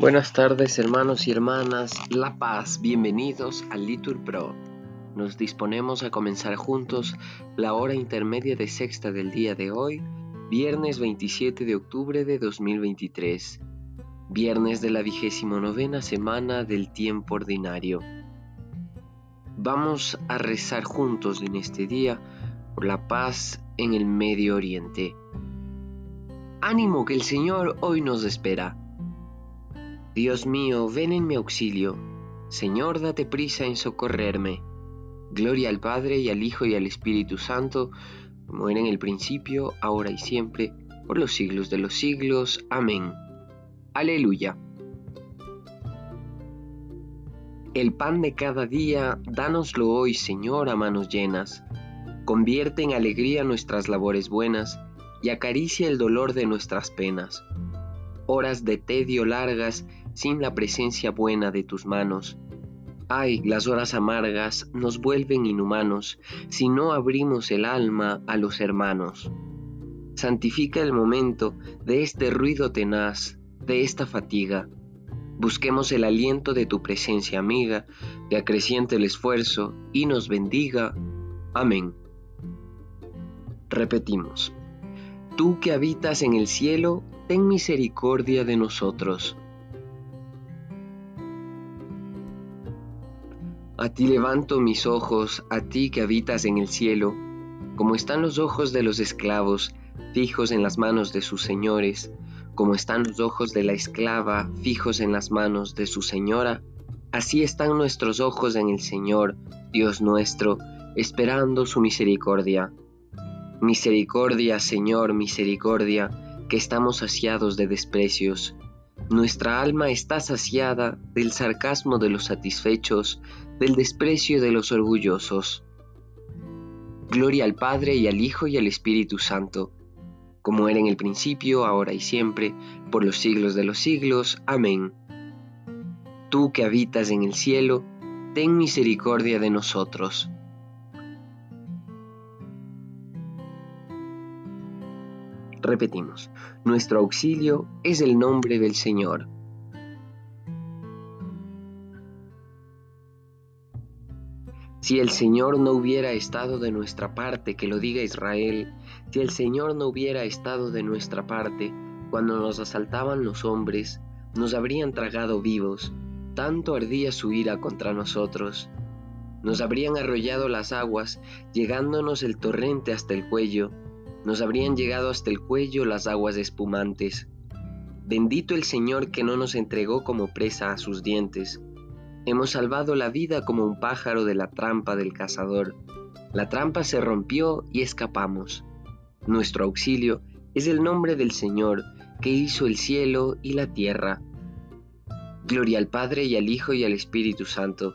Buenas tardes hermanos y hermanas, La Paz, bienvenidos a Litur Pro. Nos disponemos a comenzar juntos la hora intermedia de sexta del día de hoy, viernes 27 de octubre de 2023, viernes de la vigésimo novena semana del tiempo ordinario. Vamos a rezar juntos en este día por la paz en el Medio Oriente. Ánimo que el Señor hoy nos espera Dios mío, ven en mi auxilio. Señor, date prisa en socorrerme. Gloria al Padre y al Hijo y al Espíritu Santo, como era en el principio, ahora y siempre, por los siglos de los siglos. Amén. Aleluya. El pan de cada día, dánoslo hoy, Señor, a manos llenas. Convierte en alegría nuestras labores buenas y acaricia el dolor de nuestras penas. Horas de tedio largas sin la presencia buena de tus manos. Ay, las horas amargas nos vuelven inhumanos si no abrimos el alma a los hermanos. Santifica el momento de este ruido tenaz, de esta fatiga. Busquemos el aliento de tu presencia amiga, que acreciente el esfuerzo y nos bendiga. Amén. Repetimos. Tú que habitas en el cielo, ten misericordia de nosotros. A ti levanto mis ojos, a ti que habitas en el cielo, como están los ojos de los esclavos fijos en las manos de sus señores, como están los ojos de la esclava fijos en las manos de su señora, así están nuestros ojos en el Señor, Dios nuestro, esperando su misericordia. Misericordia, Señor, misericordia, que estamos saciados de desprecios. Nuestra alma está saciada del sarcasmo de los satisfechos, del desprecio de los orgullosos. Gloria al Padre y al Hijo y al Espíritu Santo, como era en el principio, ahora y siempre, por los siglos de los siglos. Amén. Tú que habitas en el cielo, ten misericordia de nosotros. Repetimos, nuestro auxilio es el nombre del Señor. Si el Señor no hubiera estado de nuestra parte, que lo diga Israel, si el Señor no hubiera estado de nuestra parte, cuando nos asaltaban los hombres, nos habrían tragado vivos, tanto ardía su ira contra nosotros. Nos habrían arrollado las aguas, llegándonos el torrente hasta el cuello, nos habrían llegado hasta el cuello las aguas espumantes. Bendito el Señor que no nos entregó como presa a sus dientes, Hemos salvado la vida como un pájaro de la trampa del cazador. La trampa se rompió y escapamos. Nuestro auxilio es el nombre del Señor que hizo el cielo y la tierra. Gloria al Padre y al Hijo y al Espíritu Santo,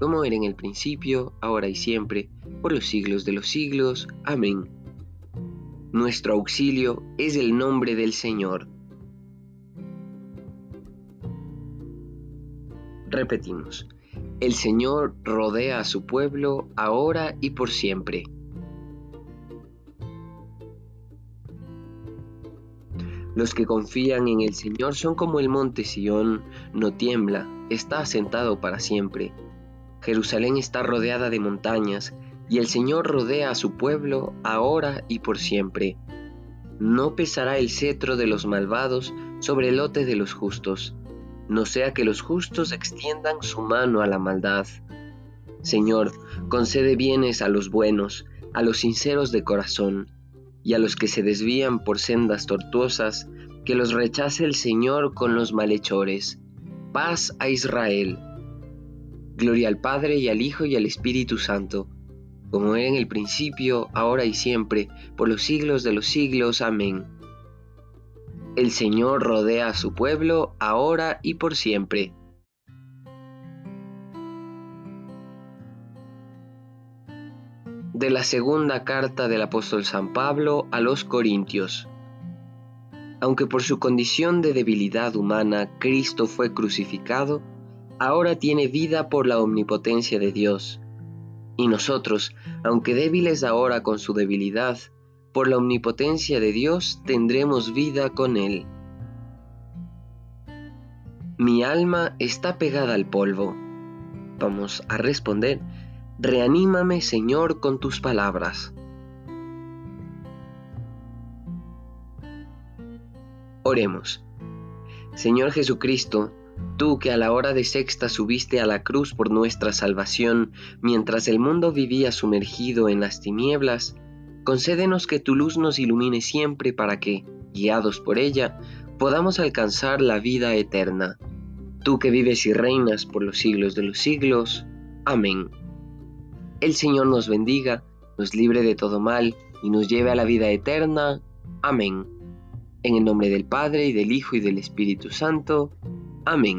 como era en el principio, ahora y siempre, por los siglos de los siglos. Amén. Nuestro auxilio es el nombre del Señor. Repetimos, el Señor rodea a su pueblo ahora y por siempre. Los que confían en el Señor son como el monte Sión, no tiembla, está asentado para siempre. Jerusalén está rodeada de montañas, y el Señor rodea a su pueblo ahora y por siempre. No pesará el cetro de los malvados sobre el lote de los justos no sea que los justos extiendan su mano a la maldad. Señor, concede bienes a los buenos, a los sinceros de corazón, y a los que se desvían por sendas tortuosas, que los rechace el Señor con los malhechores. Paz a Israel. Gloria al Padre y al Hijo y al Espíritu Santo, como era en el principio, ahora y siempre, por los siglos de los siglos. Amén. El Señor rodea a su pueblo ahora y por siempre. De la segunda carta del apóstol San Pablo a los Corintios. Aunque por su condición de debilidad humana Cristo fue crucificado, ahora tiene vida por la omnipotencia de Dios. Y nosotros, aunque débiles ahora con su debilidad, por la omnipotencia de Dios tendremos vida con Él. Mi alma está pegada al polvo. Vamos a responder, reanímame Señor con tus palabras. Oremos. Señor Jesucristo, tú que a la hora de sexta subiste a la cruz por nuestra salvación, mientras el mundo vivía sumergido en las tinieblas, concédenos que tu luz nos ilumine siempre para que, guiados por ella, podamos alcanzar la vida eterna. Tú que vives y reinas por los siglos de los siglos. Amén. El Señor nos bendiga, nos libre de todo mal y nos lleve a la vida eterna. Amén. En el nombre del Padre, y del Hijo, y del Espíritu Santo. Amén.